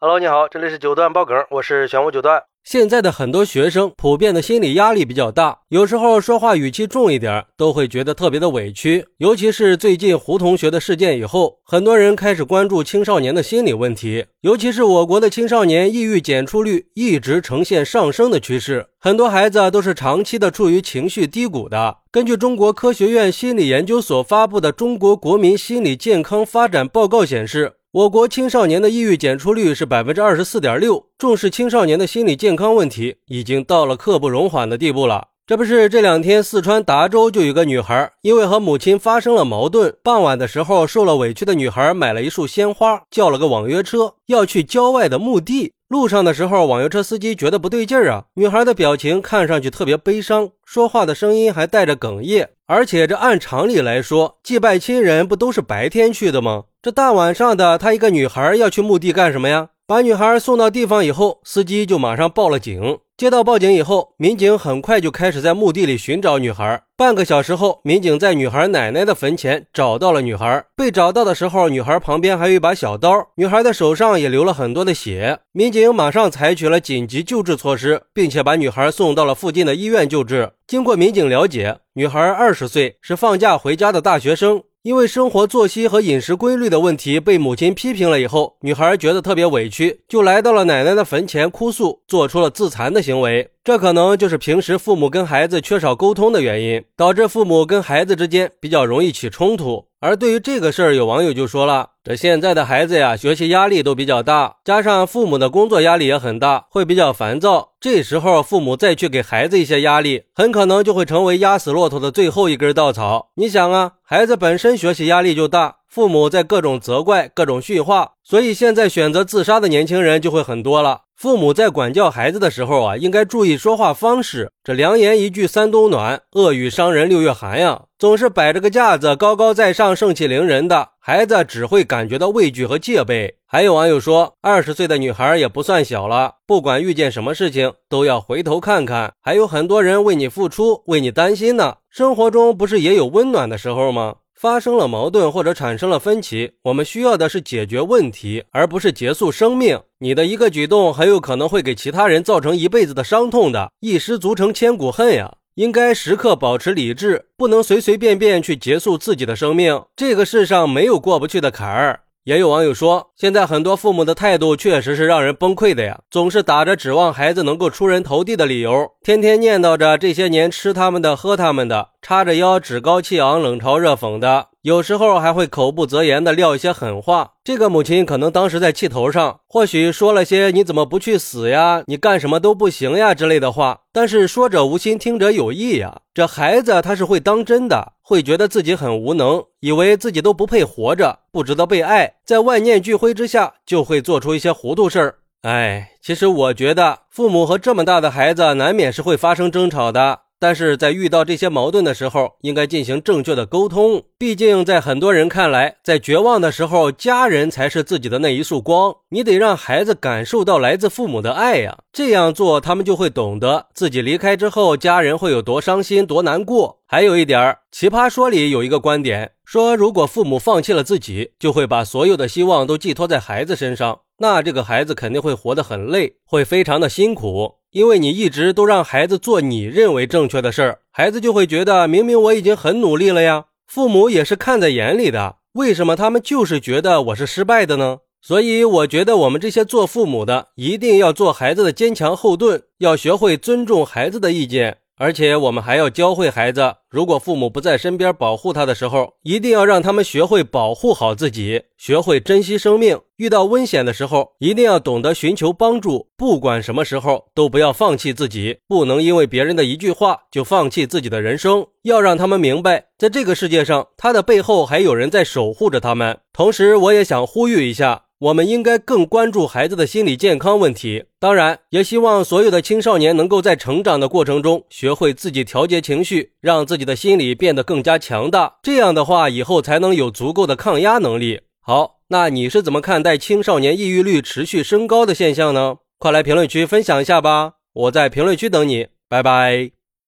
Hello，你好，这里是九段爆梗，我是玄武九段。现在的很多学生普遍的心理压力比较大，有时候说话语气重一点，都会觉得特别的委屈。尤其是最近胡同学的事件以后，很多人开始关注青少年的心理问题。尤其是我国的青少年抑郁检出率一直呈现上升的趋势，很多孩子都是长期的处于情绪低谷的。根据中国科学院心理研究所发布的《中国国民心理健康发展报告》显示。我国青少年的抑郁检出率是百分之二十四点六，重视青少年的心理健康问题已经到了刻不容缓的地步了。这不是这两天四川达州就有个女孩，因为和母亲发生了矛盾，傍晚的时候受了委屈的女孩买了一束鲜花，叫了个网约车要去郊外的墓地。路上的时候，网约车司机觉得不对劲儿啊，女孩的表情看上去特别悲伤，说话的声音还带着哽咽。而且这按常理来说，祭拜亲人不都是白天去的吗？这大晚上的，他一个女孩要去墓地干什么呀？把女孩送到地方以后，司机就马上报了警。接到报警以后，民警很快就开始在墓地里寻找女孩。半个小时后，民警在女孩奶奶的坟前找到了女孩。被找到的时候，女孩旁边还有一把小刀，女孩的手上也流了很多的血。民警马上采取了紧急救治措施，并且把女孩送到了附近的医院救治。经过民警了解，女孩二十岁，是放假回家的大学生。因为生活作息和饮食规律的问题被母亲批评了以后，女孩觉得特别委屈，就来到了奶奶的坟前哭诉，做出了自残的行为。这可能就是平时父母跟孩子缺少沟通的原因，导致父母跟孩子之间比较容易起冲突。而对于这个事儿，有网友就说了：“这现在的孩子呀，学习压力都比较大，加上父母的工作压力也很大，会比较烦躁。这时候父母再去给孩子一些压力，很可能就会成为压死骆驼的最后一根稻草。你想啊，孩子本身学习压力就大，父母在各种责怪、各种训话，所以现在选择自杀的年轻人就会很多了。”父母在管教孩子的时候啊，应该注意说话方式。这良言一句三冬暖，恶语伤人六月寒呀。总是摆着个架子，高高在上，盛气凌人的孩子，只会感觉到畏惧和戒备。还有网友说，二十岁的女孩也不算小了，不管遇见什么事情，都要回头看看，还有很多人为你付出，为你担心呢。生活中不是也有温暖的时候吗？发生了矛盾或者产生了分歧，我们需要的是解决问题，而不是结束生命。你的一个举动很有可能会给其他人造成一辈子的伤痛的，一失足成千古恨呀！应该时刻保持理智，不能随随便便去结束自己的生命。这个世上没有过不去的坎儿。也有网友说，现在很多父母的态度确实是让人崩溃的呀，总是打着指望孩子能够出人头地的理由，天天念叨着这些年吃他们的喝他们的，叉着腰趾高气昂冷嘲热讽的，有时候还会口不择言的撂一些狠话。这个母亲可能当时在气头上，或许说了些“你怎么不去死呀？你干什么都不行呀”之类的话，但是说者无心，听者有意呀。这孩子他是会当真的。会觉得自己很无能，以为自己都不配活着，不值得被爱，在万念俱灰之下，就会做出一些糊涂事儿。哎，其实我觉得，父母和这么大的孩子，难免是会发生争吵的。但是在遇到这些矛盾的时候，应该进行正确的沟通。毕竟，在很多人看来，在绝望的时候，家人才是自己的那一束光。你得让孩子感受到来自父母的爱呀，这样做，他们就会懂得自己离开之后，家人会有多伤心、多难过。还有一点儿，《奇葩说》里有一个观点说，如果父母放弃了自己，就会把所有的希望都寄托在孩子身上，那这个孩子肯定会活得很累，会非常的辛苦。因为你一直都让孩子做你认为正确的事儿，孩子就会觉得明明我已经很努力了呀。父母也是看在眼里的，为什么他们就是觉得我是失败的呢？所以我觉得我们这些做父母的一定要做孩子的坚强后盾，要学会尊重孩子的意见。而且我们还要教会孩子，如果父母不在身边保护他的时候，一定要让他们学会保护好自己，学会珍惜生命。遇到危险的时候，一定要懂得寻求帮助。不管什么时候，都不要放弃自己，不能因为别人的一句话就放弃自己的人生。要让他们明白，在这个世界上，他的背后还有人在守护着他们。同时，我也想呼吁一下。我们应该更关注孩子的心理健康问题，当然，也希望所有的青少年能够在成长的过程中学会自己调节情绪，让自己的心理变得更加强大。这样的话，以后才能有足够的抗压能力。好，那你是怎么看待青少年抑郁率持续升高的现象呢？快来评论区分享一下吧！我在评论区等你，拜拜。